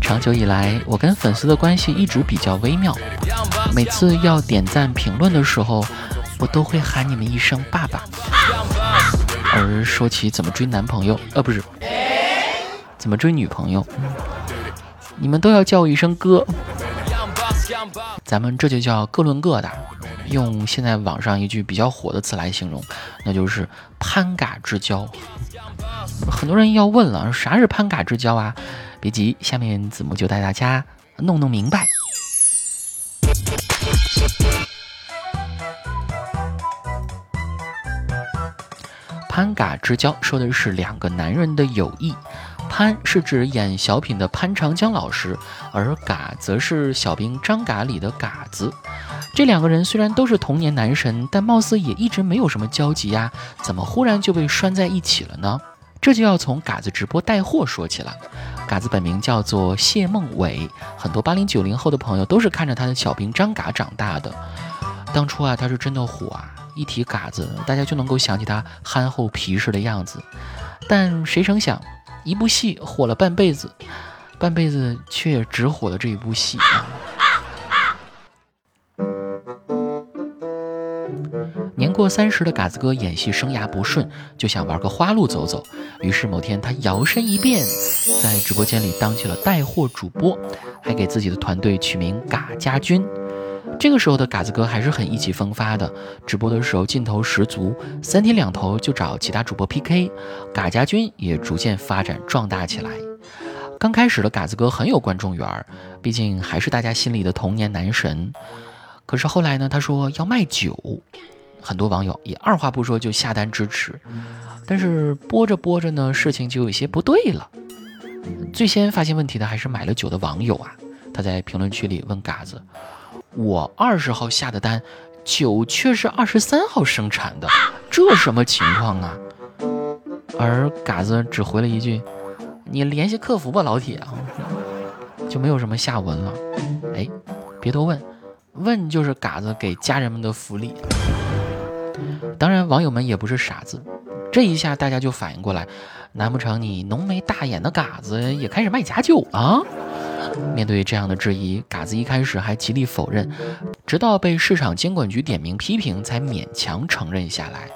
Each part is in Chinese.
长久以来，我跟粉丝的关系一直比较微妙。每次要点赞评论的时候，我都会喊你们一声爸爸。而说起怎么追男朋友，呃，不是，怎么追女朋友，你们都要叫我一声哥。咱们这就叫各论各的。用现在网上一句比较火的词来形容，那就是攀嘎之交。很多人要问了，啥是攀嘎之交啊？别急，下面子木就带大家弄弄明白。攀嘎之交说的是两个男人的友谊。潘是指演小品的潘长江老师，而嘎则是小兵张嘎里的嘎子。这两个人虽然都是童年男神，但貌似也一直没有什么交集呀，怎么忽然就被拴在一起了呢？这就要从嘎子直播带货说起了。嘎子本名叫做谢孟伟，很多八零九零后的朋友都是看着他的小兵张嘎长大的。当初啊，他是真的火啊，一提嘎子，大家就能够想起他憨厚皮实的样子。但谁成想？一部戏火了半辈子，半辈子却只火了这一部戏！年过三十的嘎子哥演戏生涯不顺，就想玩个花路走走。于是某天他摇身一变，在直播间里当起了带货主播，还给自己的团队取名“嘎家军”。这个时候的嘎子哥还是很意气风发的，直播的时候劲头十足，三天两头就找其他主播 PK，嘎家军也逐渐发展壮大起来。刚开始的嘎子哥很有观众缘，毕竟还是大家心里的童年男神。可是后来呢，他说要卖酒，很多网友也二话不说就下单支持。但是播着播着呢，事情就有些不对了。最先发现问题的还是买了酒的网友啊，他在评论区里问嘎子。我二十号下的单，酒却是二十三号生产的，这什么情况啊？而嘎子只回了一句：“你联系客服吧，老铁啊。”就没有什么下文了。哎，别多问，问就是嘎子给家人们的福利。当然，网友们也不是傻子，这一下大家就反应过来，难不成你浓眉大眼的嘎子也开始卖假酒了？面对这样的质疑，嘎子一开始还极力否认，直到被市场监管局点名批评，才勉强承认下来。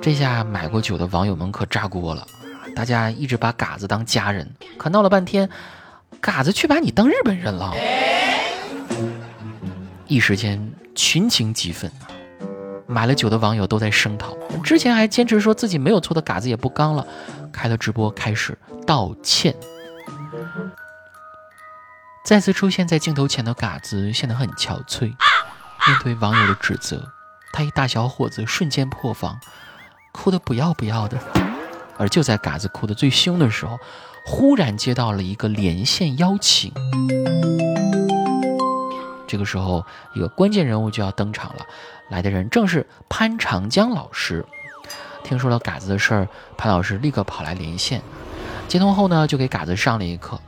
这下买过酒的网友们可炸锅了，大家一直把嘎子当家人，可闹了半天，嘎子却把你当日本人了，一时间群情激愤买了酒的网友都在声讨，之前还坚持说自己没有错的嘎子也不刚了，开了直播开始道歉。再次出现在镜头前的嘎子显得很憔悴，面对网友的指责，他一大小伙子瞬间破防，哭得不要不要的。而就在嘎子哭得最凶的时候，忽然接到了一个连线邀请。这个时候，一个关键人物就要登场了，来的人正是潘长江老师。听说了嘎子的事儿，潘老师立刻跑来连线，接通后呢，就给嘎子上了一课。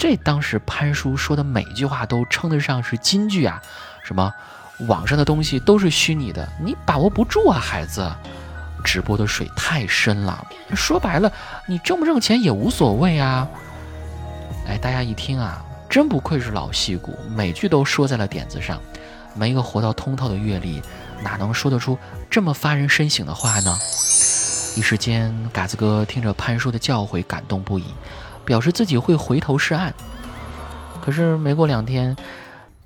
这当时潘叔说的每句话都称得上是金句啊！什么网上的东西都是虚拟的，你把握不住啊，孩子！直播的水太深了，说白了，你挣不挣钱也无所谓啊！哎，大家一听啊，真不愧是老戏骨，每句都说在了点子上。没个活到通透的阅历，哪能说得出这么发人深省的话呢？一时间，嘎子哥听着潘叔的教诲，感动不已。表示自己会回头是岸，可是没过两天，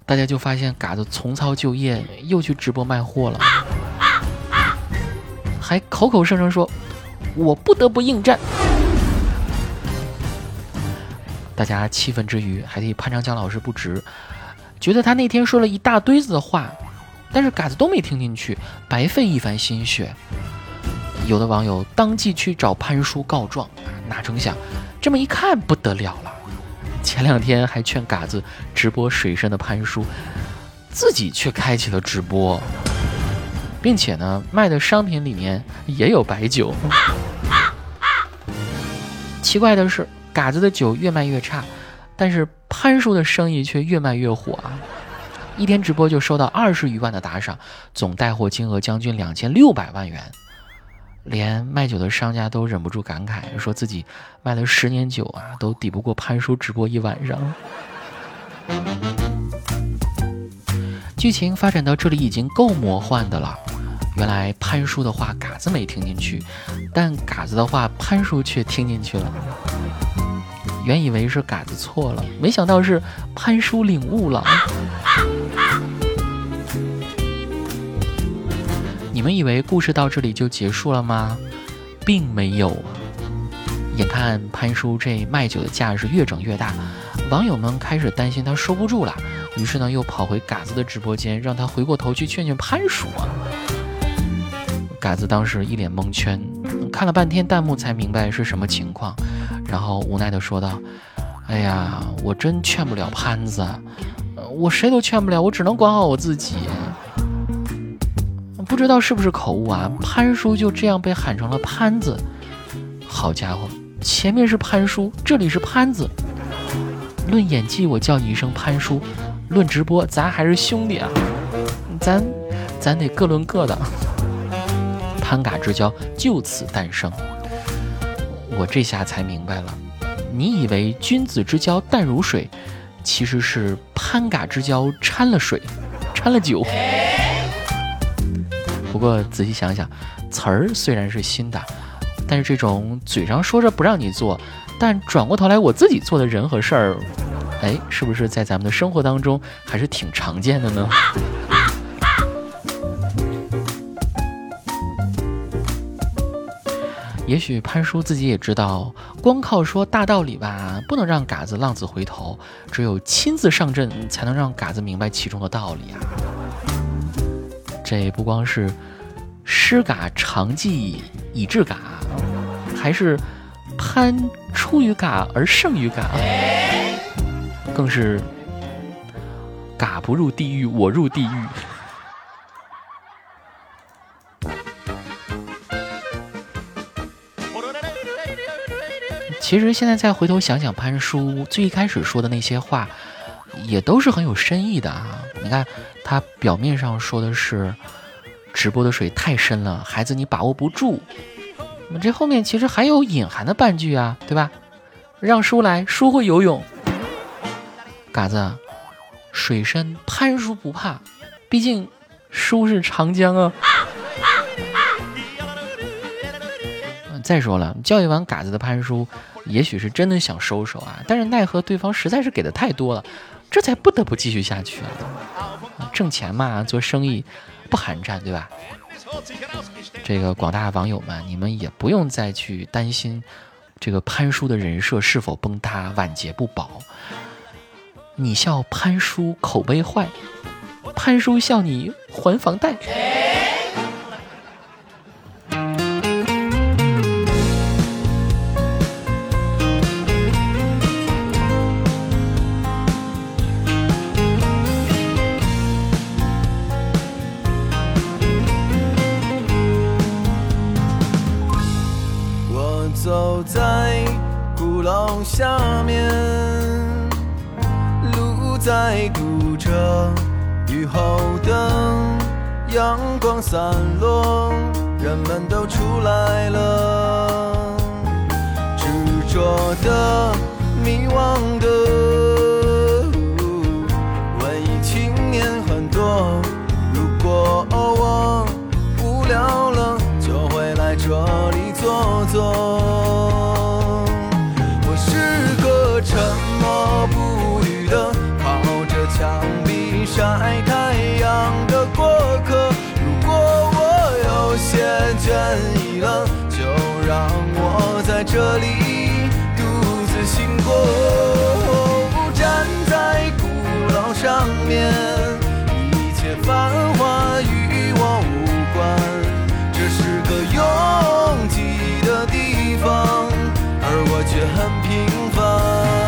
大家就发现嘎子重操旧业，又去直播卖货了，还口口声声说“我不得不应战”。大家气愤之余，还替潘长江老师不值，觉得他那天说了一大堆子的话，但是嘎子都没听进去，白费一番心血。有的网友当即去找潘叔告状，哪成想。这么一看不得了了，前两天还劝嘎子直播水深的潘叔，自己却开启了直播，并且呢卖的商品里面也有白酒。奇怪的是，嘎子的酒越卖越差，但是潘叔的生意却越卖越火啊！一天直播就收到二十余万的打赏，总带货金额将近两千六百万元。连卖酒的商家都忍不住感慨，说自己卖了十年酒啊，都抵不过潘叔直播一晚上。剧情发展到这里已经够魔幻的了。原来潘叔的话嘎子没听进去，但嘎子的话潘叔却听进去了。原以为是嘎子错了，没想到是潘叔领悟了。你们以为故事到这里就结束了吗？并没有。眼看潘叔这卖酒的架势越整越大，网友们开始担心他收不住了，于是呢又跑回嘎子的直播间，让他回过头去劝劝潘叔啊。嘎子当时一脸蒙圈，看了半天弹幕才明白是什么情况，然后无奈地说道：“哎呀，我真劝不了潘子，我谁都劝不了，我只能管好我自己。”不知道是不是口误啊？潘叔就这样被喊成了潘子。好家伙，前面是潘叔，这里是潘子。论演技，我叫你一声潘叔；论直播，咱还是兄弟啊，咱咱得各论各的。潘嘎之交就此诞生，我这下才明白了。你以为君子之交淡如水，其实是潘嘎之交掺了水，掺了酒。不过仔细想想，词儿虽然是新的，但是这种嘴上说着不让你做，但转过头来我自己做的人和事儿，哎，是不是在咱们的生活当中还是挺常见的呢？也许潘叔自己也知道，光靠说大道理吧，不能让嘎子浪子回头，只有亲自上阵，才能让嘎子明白其中的道理啊。这不光是失嘎长记以制嘎，还是潘出于嘎而胜于嘎，更是嘎不入地狱，我入地狱。其实现在再回头想想，潘叔最一开始说的那些话，也都是很有深意的啊。你看，他表面上说的是直播的水太深了，孩子你把握不住。那这后面其实还有隐含的半句啊，对吧？让叔来，叔会游泳。嘎子，水深潘叔不怕，毕竟叔是长江啊。再说了，教育完嘎子的潘叔。也许是真的想收手啊，但是奈何对方实在是给的太多了，这才不得不继续下去啊！挣钱嘛，做生意不寒碜，对吧？这个广大网友们，你们也不用再去担心这个潘叔的人设是否崩塌、晚节不保。你笑潘叔口碑坏，潘叔笑你还房贷。下面，路在堵着，雨后的，阳光散落，人们都出来了，执着的，迷惘的。晒太阳的过客。如果我有些倦意了，就让我在这里独自醒过。站在古老上面，一切繁华与我无关。这是个拥挤的地方，而我却很平凡。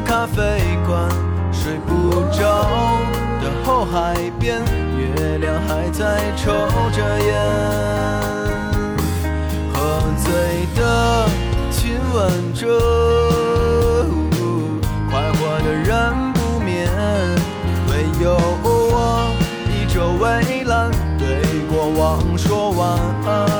咖啡馆，睡不着的后海边，月亮还在抽着烟，喝醉的亲吻着，快活的人不眠，唯有我倚着蔚蓝，对过往说晚安。